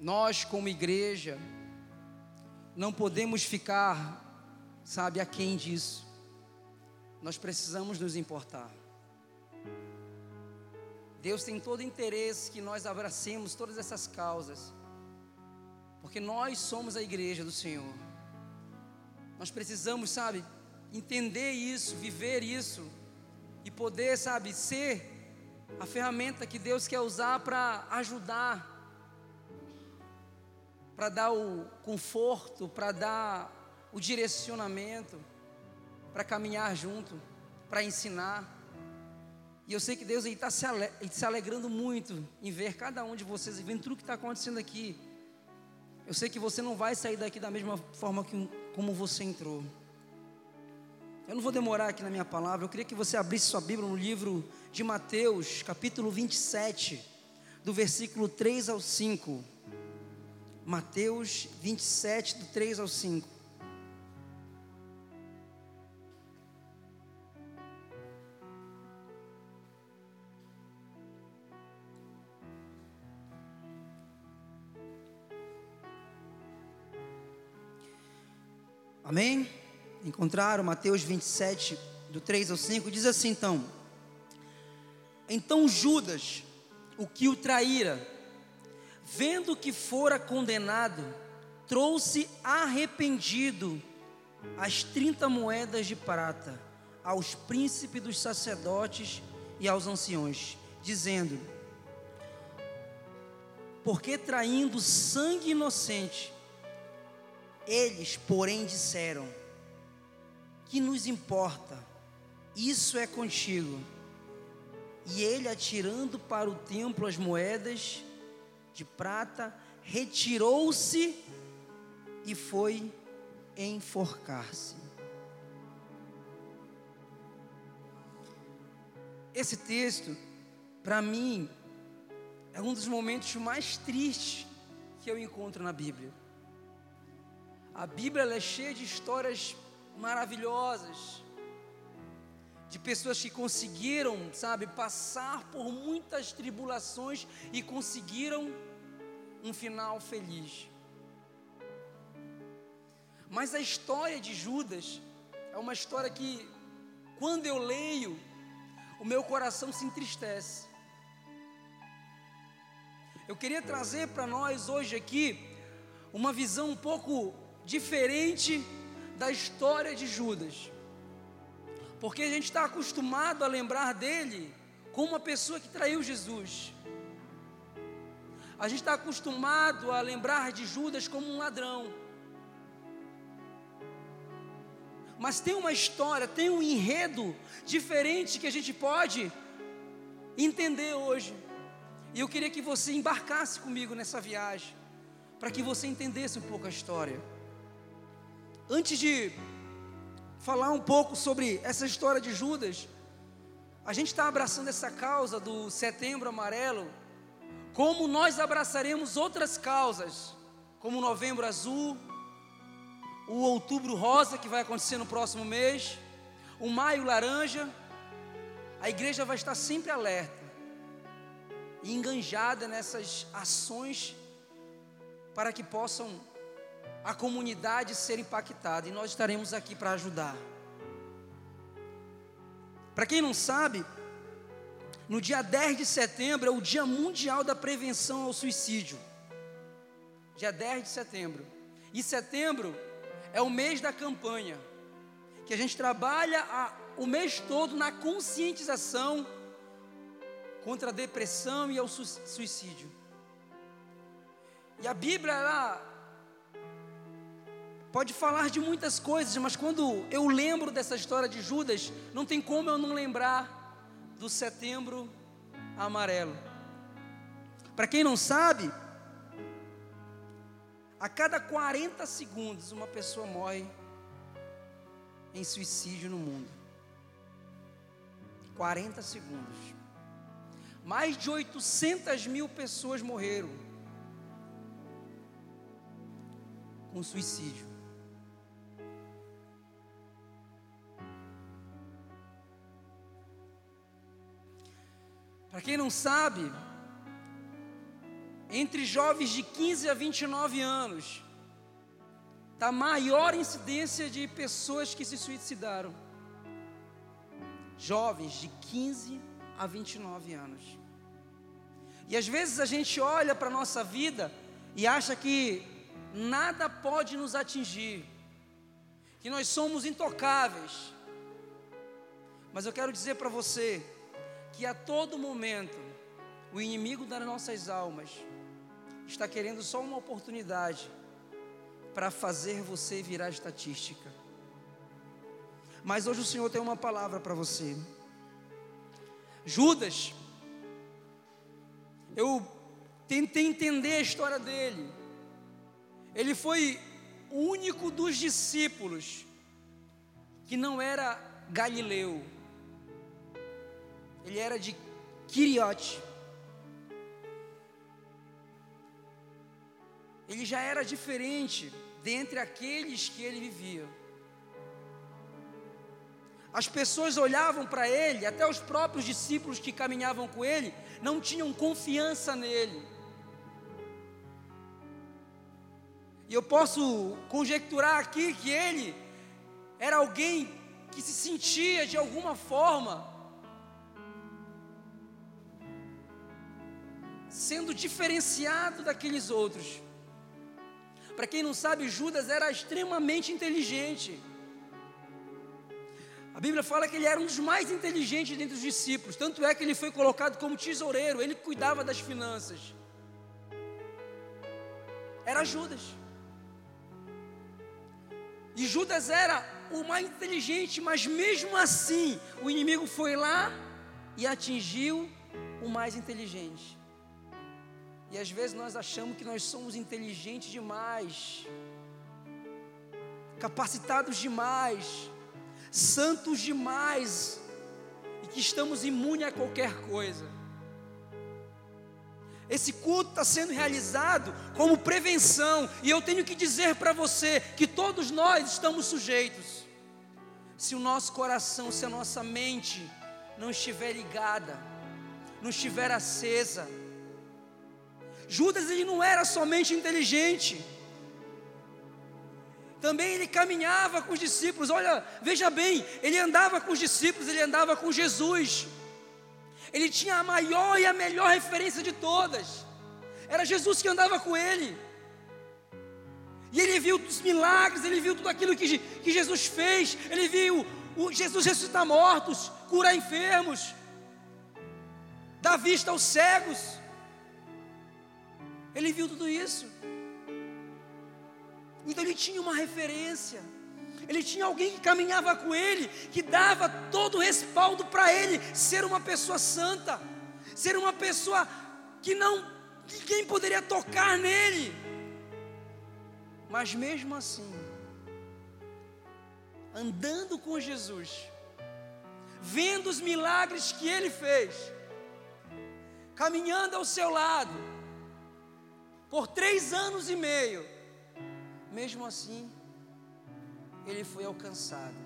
nós, como igreja, não podemos ficar, sabe, aquém disso. Nós precisamos nos importar. Deus tem todo interesse que nós abracemos todas essas causas, porque nós somos a igreja do Senhor. Nós precisamos, sabe, entender isso, viver isso e poder, sabe, ser a ferramenta que Deus quer usar para ajudar, para dar o conforto, para dar o direcionamento, para caminhar junto, para ensinar. E eu sei que Deus está se, ale se alegrando muito em ver cada um de vocês vendo tudo que está acontecendo aqui. Eu sei que você não vai sair daqui da mesma forma que, como você entrou. Eu não vou demorar aqui na minha palavra, eu queria que você abrisse sua Bíblia no livro de Mateus, capítulo 27, do versículo 3 ao 5. Mateus 27, do 3 ao 5. Amém? Encontraram Mateus 27, do 3 ao 5, diz assim então: Então Judas, o que o traíra, vendo que fora condenado, trouxe arrependido as 30 moedas de prata aos príncipes dos sacerdotes e aos anciões, dizendo: Porque traindo sangue inocente, eles, porém, disseram: Que nos importa? Isso é contigo. E ele, atirando para o templo as moedas de prata, retirou-se e foi enforcar-se. Esse texto, para mim, é um dos momentos mais tristes que eu encontro na Bíblia. A Bíblia é cheia de histórias maravilhosas, de pessoas que conseguiram, sabe, passar por muitas tribulações e conseguiram um final feliz. Mas a história de Judas é uma história que, quando eu leio, o meu coração se entristece. Eu queria trazer para nós hoje aqui uma visão um pouco diferente da história de Judas. Porque a gente está acostumado a lembrar dele como uma pessoa que traiu Jesus. A gente está acostumado a lembrar de Judas como um ladrão. Mas tem uma história, tem um enredo diferente que a gente pode entender hoje. E eu queria que você embarcasse comigo nessa viagem, para que você entendesse um pouco a história. Antes de falar um pouco sobre essa história de Judas, a gente está abraçando essa causa do Setembro Amarelo, como nós abraçaremos outras causas, como o Novembro Azul, o Outubro Rosa, que vai acontecer no próximo mês, o Maio Laranja. A igreja vai estar sempre alerta e enganjada nessas ações para que possam a comunidade ser impactada e nós estaremos aqui para ajudar. Para quem não sabe, no dia 10 de setembro é o Dia Mundial da Prevenção ao Suicídio. Dia 10 de setembro. E setembro é o mês da campanha, que a gente trabalha a, o mês todo na conscientização contra a depressão e ao suicídio. E a Bíblia, ela pode falar de muitas coisas, mas quando eu lembro dessa história de Judas, não tem como eu não lembrar do setembro amarelo. Para quem não sabe, a cada 40 segundos uma pessoa morre em suicídio no mundo. 40 segundos. Mais de 800 mil pessoas morreram com suicídio. Para quem não sabe, entre jovens de 15 a 29 anos, está maior incidência de pessoas que se suicidaram. Jovens de 15 a 29 anos. E às vezes a gente olha para a nossa vida e acha que nada pode nos atingir, que nós somos intocáveis. Mas eu quero dizer para você que a todo momento o inimigo das nossas almas está querendo só uma oportunidade para fazer você virar estatística. Mas hoje o Senhor tem uma palavra para você. Judas, eu tentei entender a história dele. Ele foi o único dos discípulos que não era galileu. Ele era de Quiriote. Ele já era diferente dentre aqueles que ele vivia. As pessoas olhavam para ele, até os próprios discípulos que caminhavam com ele, não tinham confiança nele. E eu posso conjecturar aqui que ele era alguém que se sentia de alguma forma sendo diferenciado daqueles outros. Para quem não sabe, Judas era extremamente inteligente. A Bíblia fala que ele era um dos mais inteligentes dentre os discípulos, tanto é que ele foi colocado como tesoureiro, ele cuidava das finanças. Era Judas. E Judas era o mais inteligente, mas mesmo assim, o inimigo foi lá e atingiu o mais inteligente. E às vezes nós achamos que nós somos inteligentes demais, capacitados demais, santos demais, e que estamos imunes a qualquer coisa. Esse culto está sendo realizado como prevenção, e eu tenho que dizer para você que todos nós estamos sujeitos. Se o nosso coração, se a nossa mente não estiver ligada, não estiver acesa, Judas ele não era somente inteligente, também ele caminhava com os discípulos. Olha, veja bem, ele andava com os discípulos, ele andava com Jesus. Ele tinha a maior e a melhor referência de todas. Era Jesus que andava com ele. E ele viu os milagres, ele viu tudo aquilo que, que Jesus fez. Ele viu o Jesus ressuscitar mortos, curar enfermos, dar vista aos cegos. Ele viu tudo isso. Então ele tinha uma referência. Ele tinha alguém que caminhava com ele, que dava todo o respaldo para ele ser uma pessoa santa, ser uma pessoa que não ninguém poderia tocar nele. Mas mesmo assim, andando com Jesus, vendo os milagres que ele fez, caminhando ao seu lado, por três anos e meio. Mesmo assim, ele foi alcançado.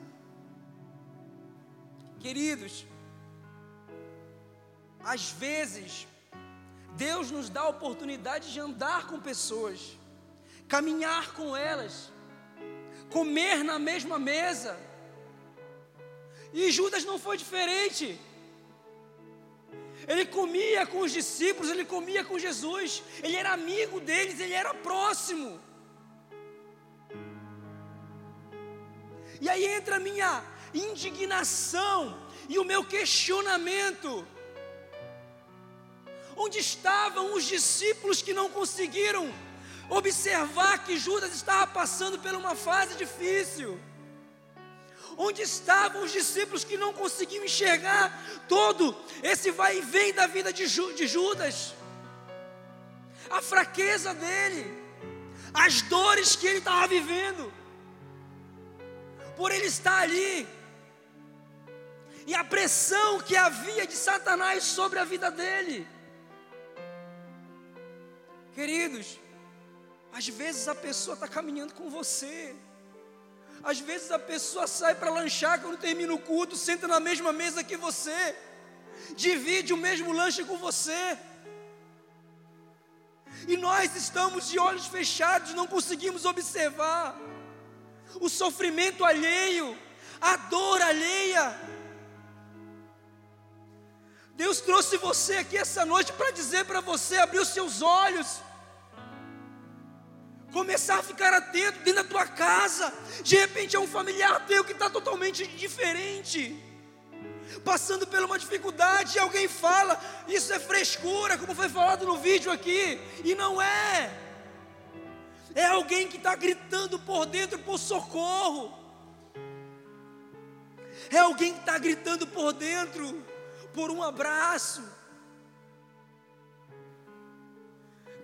Queridos, às vezes, Deus nos dá a oportunidade de andar com pessoas, caminhar com elas, comer na mesma mesa. E Judas não foi diferente. Ele comia com os discípulos, ele comia com Jesus, ele era amigo deles, ele era próximo. E aí entra a minha indignação e o meu questionamento. Onde estavam os discípulos que não conseguiram observar que Judas estava passando por uma fase difícil? Onde estavam os discípulos que não conseguiam enxergar todo esse vai e vem da vida de, de Judas? A fraqueza dele, as dores que ele estava vivendo, por ele estar ali, e a pressão que havia de Satanás sobre a vida dele. Queridos, às vezes a pessoa está caminhando com você, às vezes a pessoa sai para lanchar quando termina o culto, senta na mesma mesa que você, divide o mesmo lanche com você. E nós estamos de olhos fechados, não conseguimos observar o sofrimento alheio, a dor alheia. Deus trouxe você aqui essa noite para dizer para você abrir os seus olhos, começar a ficar atento dentro da tua casa. De repente é um familiar teu que está totalmente diferente, passando por uma dificuldade, e alguém fala, isso é frescura, como foi falado no vídeo aqui, e não é. É alguém que está gritando por dentro por socorro. É alguém que está gritando por dentro por um abraço.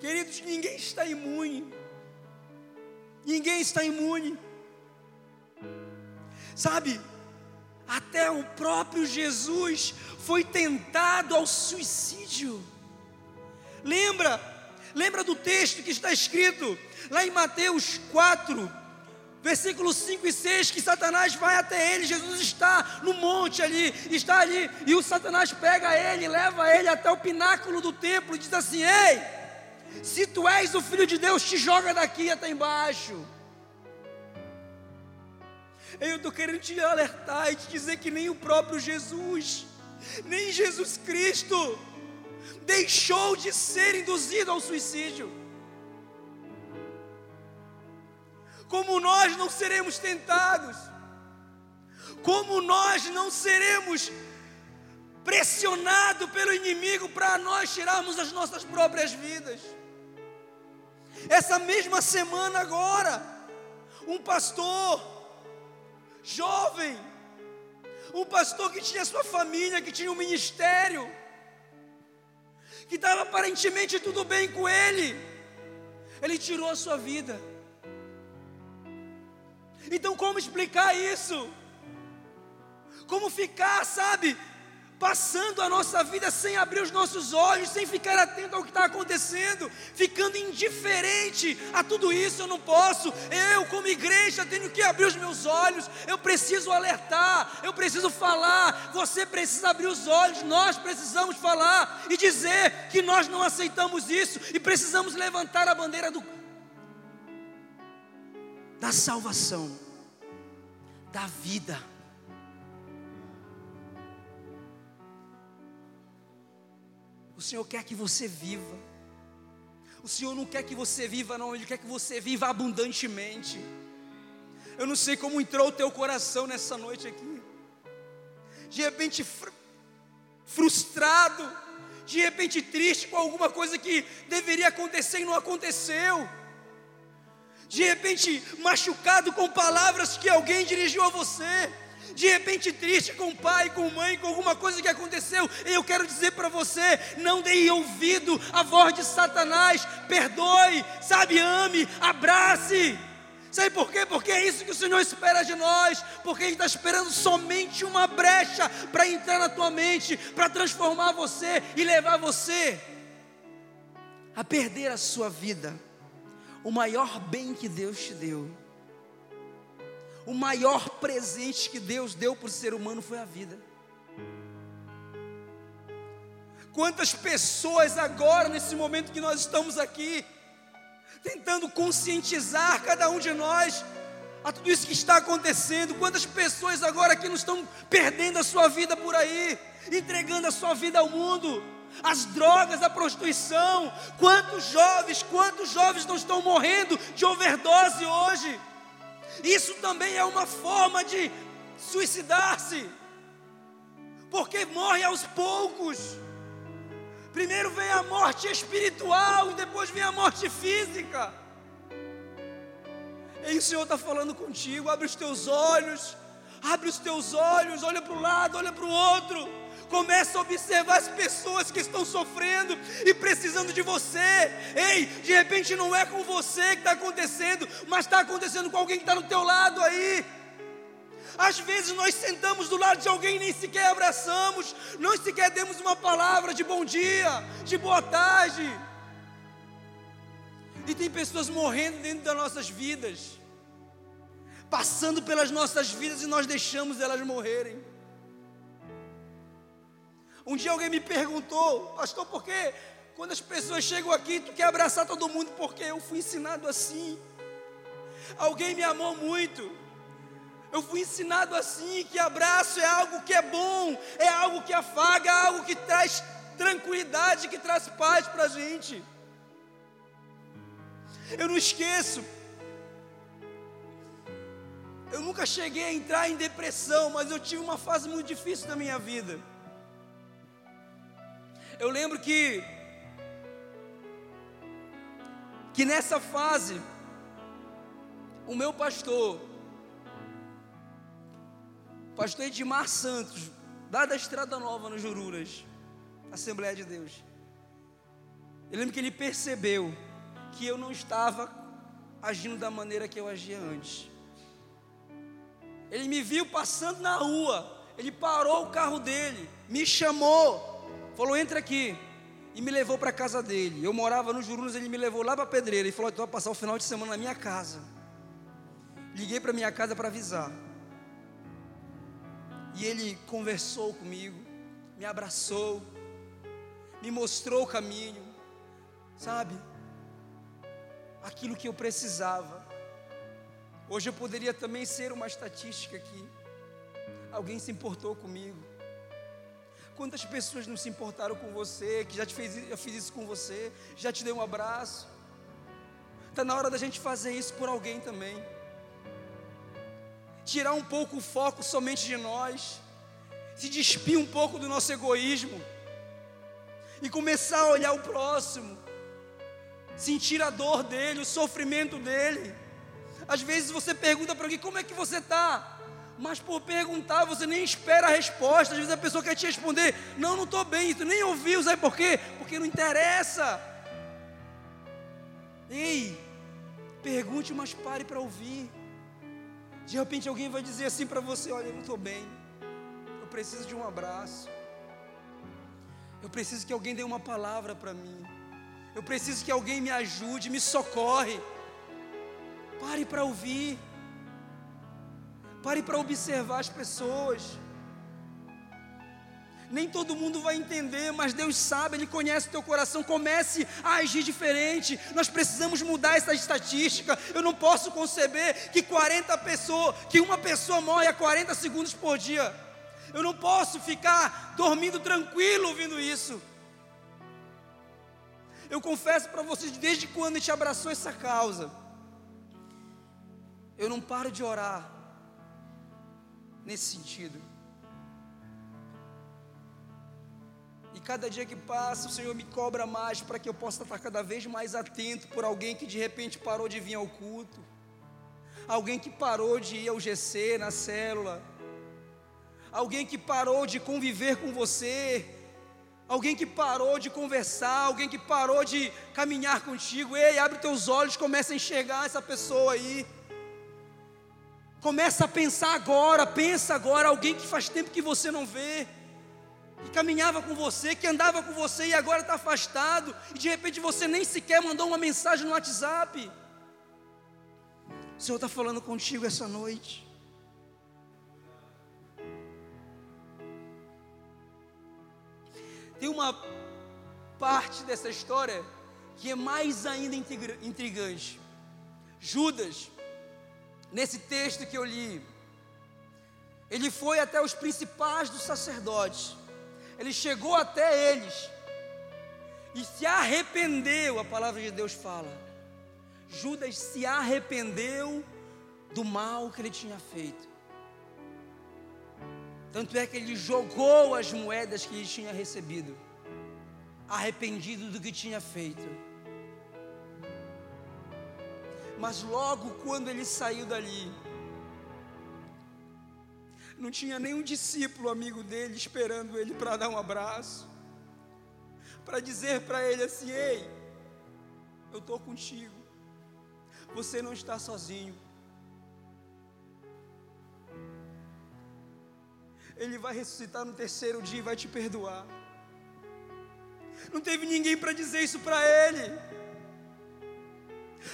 Queridos, ninguém está imune. Ninguém está imune. Sabe, até o próprio Jesus foi tentado ao suicídio. Lembra? Lembra do texto que está escrito lá em Mateus 4, versículos 5 e 6, que Satanás vai até ele, Jesus está no monte ali, está ali, e o Satanás pega ele, leva ele até o pináculo do templo e diz assim: Ei, se tu és o filho de Deus, te joga daqui até embaixo. Eu estou querendo te alertar e te dizer que nem o próprio Jesus, nem Jesus Cristo, deixou de ser induzido ao suicídio. como nós não seremos tentados, como nós não seremos pressionados pelo inimigo para nós tirarmos as nossas próprias vidas. Essa mesma semana agora, um pastor jovem, um pastor que tinha sua família, que tinha um ministério, que estava aparentemente tudo bem com ele, ele tirou a sua vida. Então, como explicar isso? Como ficar, sabe, passando a nossa vida sem abrir os nossos olhos, sem ficar atento ao que está acontecendo, ficando indiferente a tudo isso, eu não posso. Eu, como igreja, tenho que abrir os meus olhos, eu preciso alertar, eu preciso falar. Você precisa abrir os olhos, nós precisamos falar e dizer que nós não aceitamos isso e precisamos levantar a bandeira do da salvação, da vida. O Senhor quer que você viva. O Senhor não quer que você viva, não, Ele quer que você viva abundantemente. Eu não sei como entrou o teu coração nessa noite aqui. De repente fr frustrado, de repente triste com alguma coisa que deveria acontecer e não aconteceu de repente machucado com palavras que alguém dirigiu a você, de repente triste com o pai, com mãe, com alguma coisa que aconteceu, eu quero dizer para você: não dê ouvido à voz de Satanás, perdoe, sabe, ame, abrace. Sabe por quê? Porque é isso que o Senhor espera de nós, porque Ele está esperando somente uma brecha para entrar na tua mente, para transformar você e levar você a perder a sua vida o maior bem que Deus te deu, o maior presente que Deus deu para o ser humano foi a vida. Quantas pessoas agora, nesse momento que nós estamos aqui, tentando conscientizar cada um de nós a tudo isso que está acontecendo, quantas pessoas agora que não estão perdendo a sua vida por aí, entregando a sua vida ao mundo as drogas, a prostituição. Quantos jovens, quantos jovens não estão morrendo de overdose hoje? Isso também é uma forma de suicidar-se, porque morre aos poucos. Primeiro vem a morte espiritual depois vem a morte física. E o Senhor está falando contigo, abre os teus olhos, abre os teus olhos, olha para o lado, olha para o outro Começa a observar as pessoas que estão sofrendo e precisando de você. Ei, de repente não é com você que está acontecendo, mas está acontecendo com alguém que está no teu lado aí. Às vezes nós sentamos do lado de alguém e nem sequer abraçamos, não sequer demos uma palavra de bom dia, de boa tarde. E tem pessoas morrendo dentro das nossas vidas, passando pelas nossas vidas e nós deixamos elas morrerem. Um dia alguém me perguntou, pastor, por que Quando as pessoas chegam aqui, tu quer abraçar todo mundo porque eu fui ensinado assim. Alguém me amou muito. Eu fui ensinado assim que abraço é algo que é bom, é algo que afaga, é algo que traz tranquilidade, que traz paz para a gente. Eu não esqueço. Eu nunca cheguei a entrar em depressão, mas eu tive uma fase muito difícil da minha vida. Eu lembro que que nessa fase, o meu pastor, pastor Edmar Santos, lá da Estrada Nova, no Jururas, Assembleia de Deus, eu lembro que ele percebeu que eu não estava agindo da maneira que eu agia antes. Ele me viu passando na rua, ele parou o carro dele, me chamou, falou: entra aqui e me levou para a casa dele. Eu morava no Jurunas, ele me levou lá para a pedreira e falou: "Tu vai passar o final de semana na minha casa". Liguei para minha casa para avisar. E ele conversou comigo, me abraçou, me mostrou o caminho, sabe? Aquilo que eu precisava. Hoje eu poderia também ser uma estatística aqui. Alguém se importou comigo. Quantas pessoas não se importaram com você, que já te fez, eu fiz isso com você, já te dei um abraço. Está na hora da gente fazer isso por alguém também. Tirar um pouco o foco somente de nós, se despir um pouco do nosso egoísmo e começar a olhar o próximo, sentir a dor dele, o sofrimento dele. Às vezes você pergunta para alguém como é que você está mas por perguntar você nem espera a resposta. Às vezes a pessoa quer te responder: Não, não estou bem. Tu nem ouviu, sabe por quê? Porque não interessa. Ei, pergunte, mas pare para ouvir. De repente alguém vai dizer assim para você: Olha, eu não estou bem. Eu preciso de um abraço. Eu preciso que alguém dê uma palavra para mim. Eu preciso que alguém me ajude, me socorre. Pare para ouvir. Pare para observar as pessoas. Nem todo mundo vai entender, mas Deus sabe, Ele conhece o teu coração. Comece a agir diferente. Nós precisamos mudar essa estatística. Eu não posso conceber que 40 pessoas, que uma pessoa morre a 40 segundos por dia. Eu não posso ficar dormindo tranquilo ouvindo isso. Eu confesso para vocês, desde quando a gente abraçou essa causa, eu não paro de orar nesse sentido. E cada dia que passa, o Senhor me cobra mais para que eu possa estar cada vez mais atento por alguém que de repente parou de vir ao culto, alguém que parou de ir ao GC, na célula, alguém que parou de conviver com você, alguém que parou de conversar, alguém que parou de caminhar contigo. Ei, abre teus olhos, começa a enxergar essa pessoa aí. Começa a pensar agora, pensa agora, alguém que faz tempo que você não vê, que caminhava com você, que andava com você e agora está afastado, e de repente você nem sequer mandou uma mensagem no WhatsApp. O Senhor está falando contigo essa noite. Tem uma parte dessa história que é mais ainda intrigante. Judas, nesse texto que eu li, ele foi até os principais dos sacerdotes, ele chegou até eles e se arrependeu, a palavra de Deus fala. Judas se arrependeu do mal que ele tinha feito. Tanto é que ele jogou as moedas que ele tinha recebido, arrependido do que tinha feito. Mas logo quando ele saiu dali, não tinha nenhum discípulo amigo dele esperando ele para dar um abraço, para dizer para ele assim: Ei, eu estou contigo, você não está sozinho. Ele vai ressuscitar no terceiro dia e vai te perdoar. Não teve ninguém para dizer isso para ele.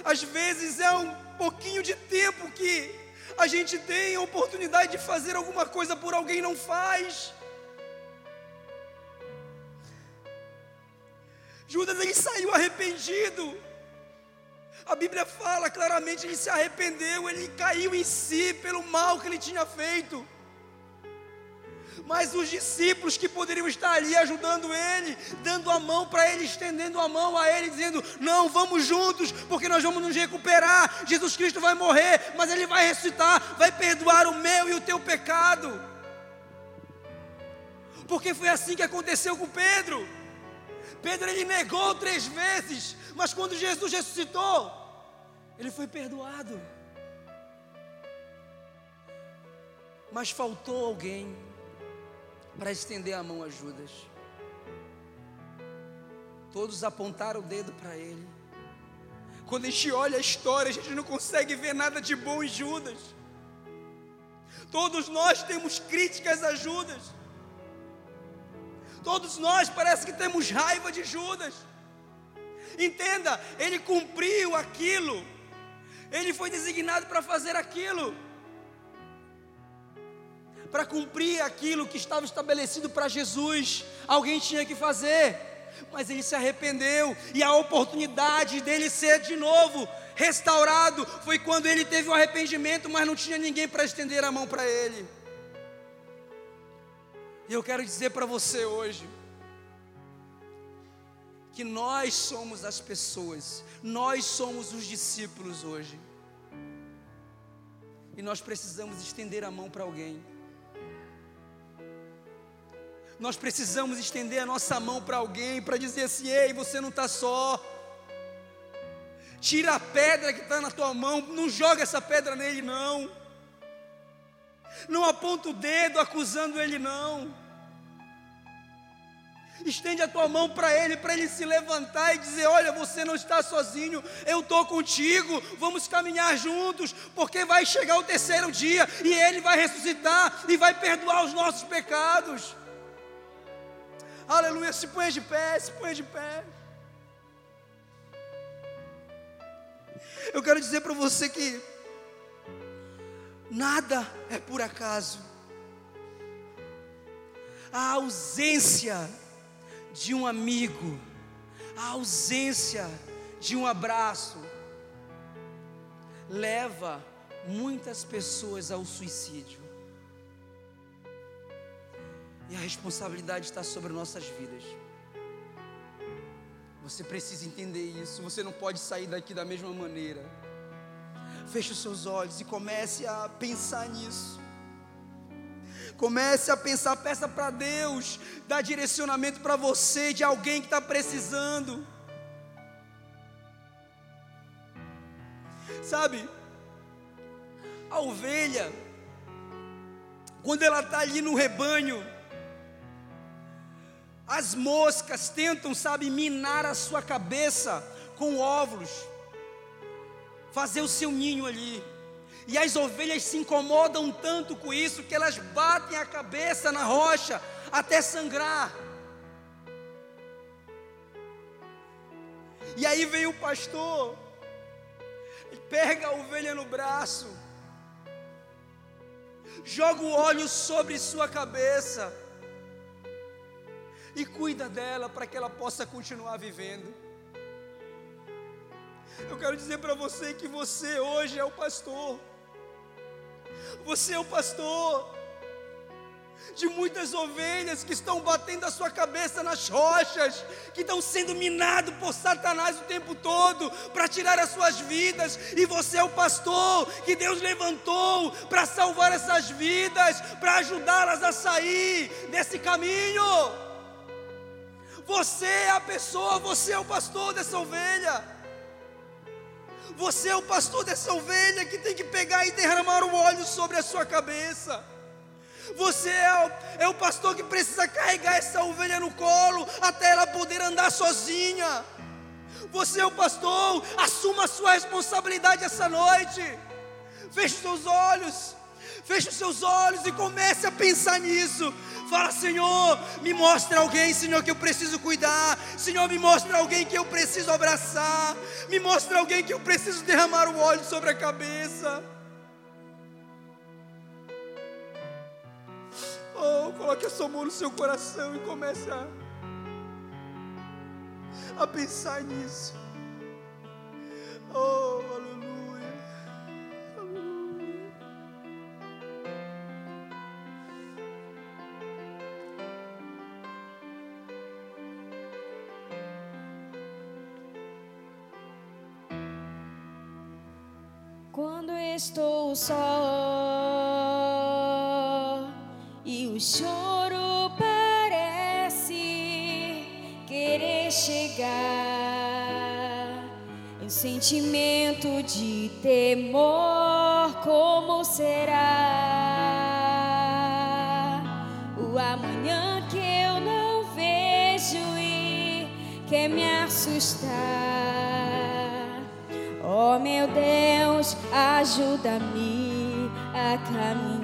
Às vezes é um pouquinho de tempo que a gente tem a oportunidade de fazer alguma coisa por alguém não Judas ele saiu arrependido. A Bíblia fala claramente, ele se arrependeu, ele caiu em si pelo mal que ele tinha feito. Mas os discípulos que poderiam estar ali ajudando ele, dando a mão para ele, estendendo a mão a ele, dizendo: Não, vamos juntos, porque nós vamos nos recuperar. Jesus Cristo vai morrer, mas ele vai ressuscitar, vai perdoar o meu e o teu pecado. Porque foi assim que aconteceu com Pedro. Pedro ele negou três vezes, mas quando Jesus ressuscitou, ele foi perdoado. Mas faltou alguém para estender a mão a Judas. Todos apontaram o dedo para ele. Quando a gente olha a história, a gente não consegue ver nada de bom em Judas. Todos nós temos críticas a Judas. Todos nós parece que temos raiva de Judas. Entenda, ele cumpriu aquilo. Ele foi designado para fazer aquilo. Para cumprir aquilo que estava estabelecido para Jesus, alguém tinha que fazer. Mas ele se arrependeu e a oportunidade dele ser de novo restaurado foi quando ele teve o arrependimento, mas não tinha ninguém para estender a mão para ele. E eu quero dizer para você hoje, que nós somos as pessoas, nós somos os discípulos hoje. E nós precisamos estender a mão para alguém. Nós precisamos estender a nossa mão para alguém, para dizer assim: ei, você não está só. Tira a pedra que está na tua mão, não joga essa pedra nele, não. Não aponta o dedo acusando ele, não. Estende a tua mão para ele, para ele se levantar e dizer: Olha, você não está sozinho, eu estou contigo, vamos caminhar juntos, porque vai chegar o terceiro dia e ele vai ressuscitar e vai perdoar os nossos pecados. Aleluia, se põe de pé, se põe de pé. Eu quero dizer para você que nada é por acaso. A ausência de um amigo, a ausência de um abraço, leva muitas pessoas ao suicídio. E a responsabilidade está sobre nossas vidas. Você precisa entender isso. Você não pode sair daqui da mesma maneira. Feche os seus olhos e comece a pensar nisso. Comece a pensar, peça para Deus dar direcionamento para você de alguém que está precisando. Sabe, a ovelha, quando ela está ali no rebanho, as moscas tentam, sabe, minar a sua cabeça com óvulos, fazer o seu ninho ali. E as ovelhas se incomodam tanto com isso que elas batem a cabeça na rocha até sangrar. E aí vem o pastor, pega a ovelha no braço, joga o óleo sobre sua cabeça e cuida dela para que ela possa continuar vivendo. Eu quero dizer para você que você hoje é o pastor. Você é o pastor de muitas ovelhas que estão batendo a sua cabeça nas rochas, que estão sendo minados por Satanás o tempo todo para tirar as suas vidas, e você é o pastor que Deus levantou para salvar essas vidas, para ajudá-las a sair desse caminho. Você é a pessoa, você é o pastor dessa ovelha. Você é o pastor dessa ovelha que tem que pegar e derramar o óleo sobre a sua cabeça. Você é o, é o pastor que precisa carregar essa ovelha no colo até ela poder andar sozinha. Você é o pastor, assuma a sua responsabilidade essa noite. Feche seus olhos, feche os seus olhos e comece a pensar nisso. Fala, Senhor, me mostra alguém, Senhor, que eu preciso cuidar. Senhor, me mostra alguém que eu preciso abraçar. Me mostra alguém que eu preciso derramar o óleo sobre a cabeça. Oh, coloque a sua mão no seu coração e comece a, a pensar nisso. Oh, estou só. E o choro parece querer chegar, um sentimento de temor, como será? O amanhã que eu não vejo e quer me assustar? Meu Deus, ajuda-me a caminhar.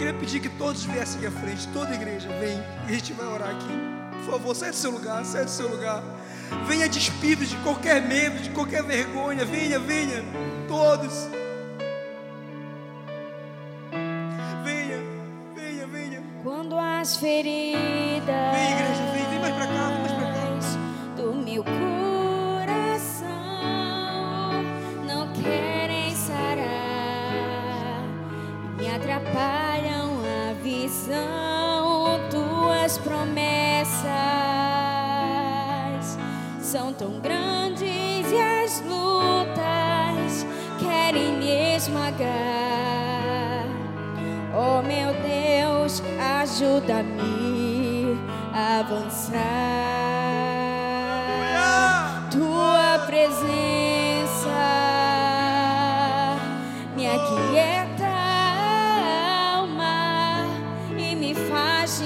Queria pedir que todos viessem aqui à frente, toda a igreja, vem, e a gente vai orar aqui. Por favor, sai do seu lugar, sai do seu lugar. Venha despido de qualquer medo, de qualquer vergonha. Venha, venha, todos. Venha, venha, venha. Quando as feridas Vem, igreja, esmagar. Oh meu Deus, ajuda-me a avançar. Tua presença me aquieta a alma e me faz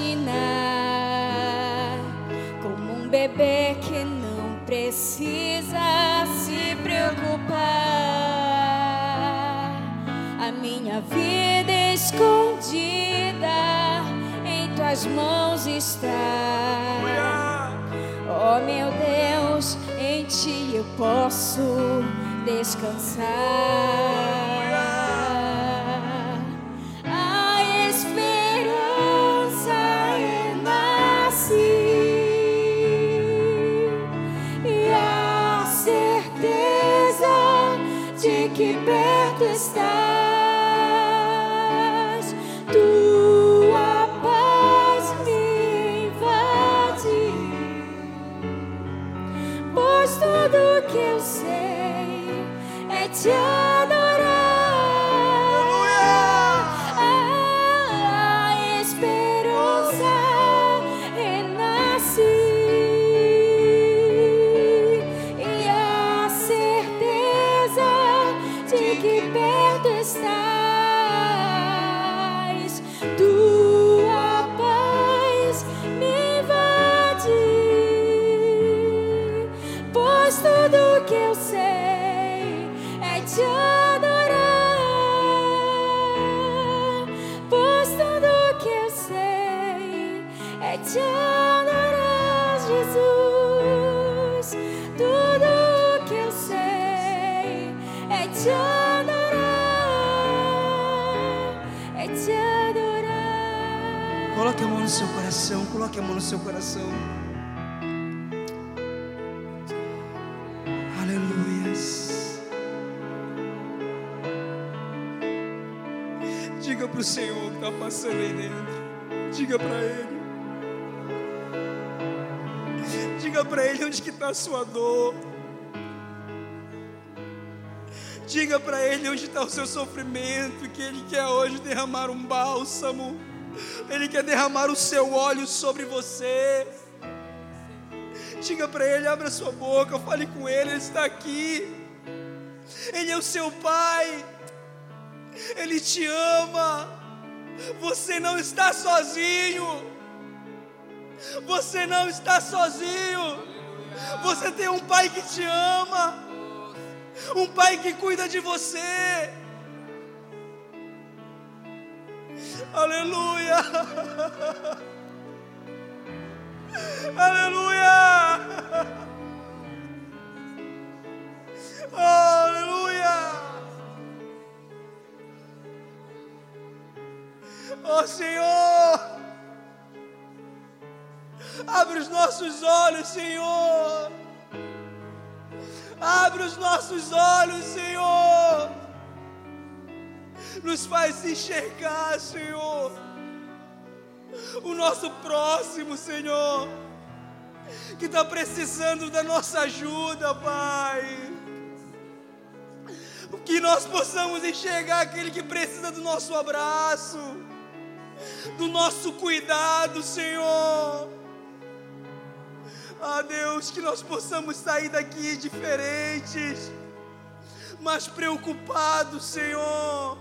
como um bebê que não precisa se preocupar. Minha vida escondida em tuas mãos está. Oh meu Deus, em ti eu posso descansar. Estás. Diga para o Senhor o que está passando aí dentro. Diga para Ele. Diga para Ele onde está a sua dor. Diga para Ele onde está o seu sofrimento, que Ele quer hoje derramar um bálsamo. Ele quer derramar o seu óleo sobre você. Diga para Ele, abra sua boca, fale com Ele, Ele está aqui. Ele é o seu Pai. Ele te ama. Você não está sozinho. Você não está sozinho. Você tem um pai que te ama. Um pai que cuida de você. Aleluia. Aleluia. Aleluia. Oh Senhor. Abre os nossos olhos, Senhor. Abre os nossos olhos, Senhor. Nos faz enxergar, Senhor. O nosso próximo, Senhor. Que está precisando da nossa ajuda, Pai. Que nós possamos enxergar aquele que precisa do nosso abraço, do nosso cuidado, Senhor. Ah, Deus, que nós possamos sair daqui diferentes, mas preocupados, Senhor,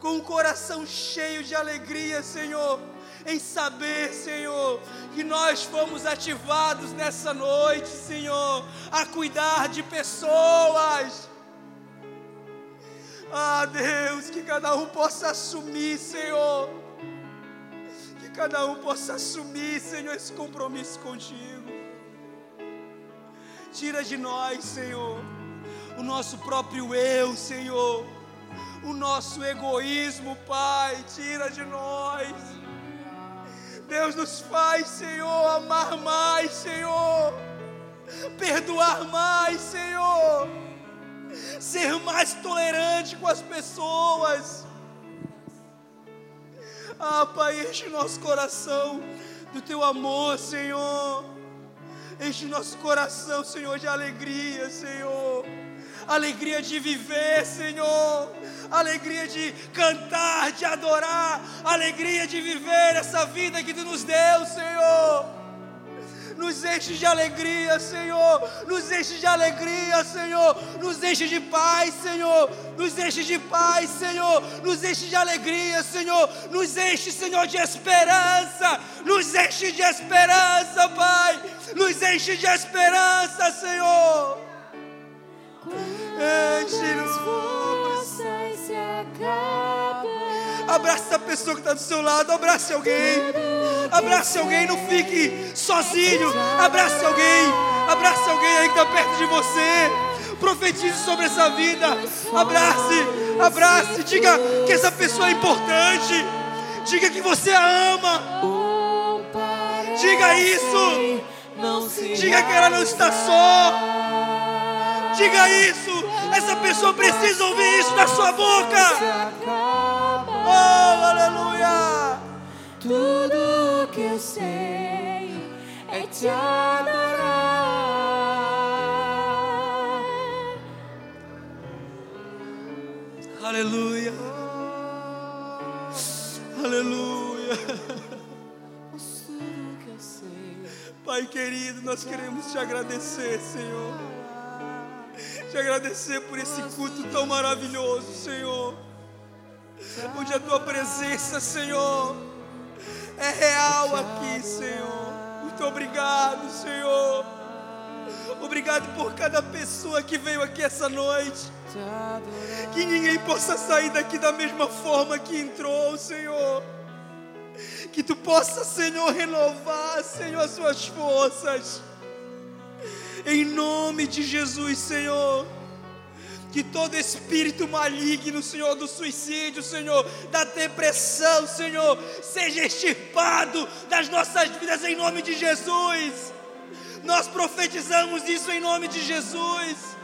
com o coração cheio de alegria, Senhor, em saber, Senhor, que nós fomos ativados nessa noite, Senhor, a cuidar de pessoas. Ah, Deus, que cada um possa assumir, Senhor, cada um possa assumir, Senhor, esse compromisso contigo. Tira de nós, Senhor, o nosso próprio eu, Senhor, o nosso egoísmo, Pai, tira de nós. Deus nos faz, Senhor, amar mais, Senhor, perdoar mais, Senhor, ser mais tolerante Pai, enche nosso coração do teu amor, Senhor. Enche nosso coração, Senhor, de alegria, Senhor. Alegria de viver, Senhor. Alegria de cantar, de adorar. Alegria de viver essa vida que Tu nos deu, Senhor. Nos enche de alegria, Senhor. Nos enche de alegria, Senhor. Nos enche de paz, Senhor. Nos enche de paz, Senhor. Nos enche de alegria, Senhor. Nos enche, Senhor, de esperança. Nos enche de esperança, Pai. Nos enche de esperança, Senhor. Enche-nos. Abraça a pessoa que está do seu lado, abrace alguém. Abrace alguém, não fique sozinho. Abrace alguém, abrace alguém aí que está perto de você. Profetize sobre essa vida. Abrace, abrace. Diga que essa pessoa é importante. Diga que você a ama. Diga isso. Diga que ela não está só. Diga isso. Essa pessoa precisa ouvir isso da sua boca. Oh, aleluia! Tudo que eu sei é te adorar. Aleluia! Aleluia! Pai querido, nós queremos te agradecer, Senhor. Te agradecer por esse culto tão maravilhoso, Senhor onde a tua presença, Senhor, é real aqui, Senhor. Muito obrigado, Senhor. Obrigado por cada pessoa que veio aqui essa noite. Que ninguém possa sair daqui da mesma forma que entrou, Senhor. Que tu possa, Senhor, renovar, Senhor, as suas forças. Em nome de Jesus, Senhor que todo espírito maligno, Senhor, do suicídio, Senhor, da depressão, Senhor, seja extirpado das nossas vidas em nome de Jesus. Nós profetizamos isso em nome de Jesus.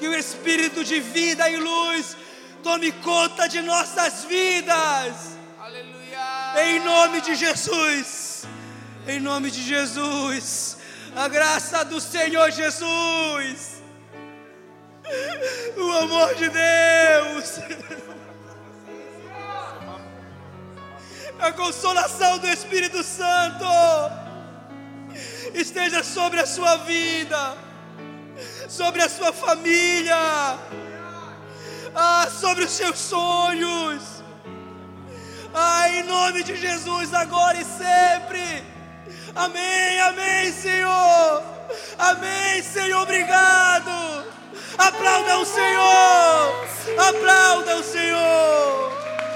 Que o espírito de vida e luz tome conta de nossas vidas. Aleluia. Em nome de Jesus. Em nome de Jesus. A graça do Senhor Jesus o amor de Deus, a consolação do Espírito Santo esteja sobre a sua vida, sobre a sua família. ah, sobre os seus sonhos. Ah, em nome de Jesus, agora e sempre. Amém, amém, Senhor. Amém, Senhor, obrigado. Aplauda o Senhor! Aplauda o Senhor!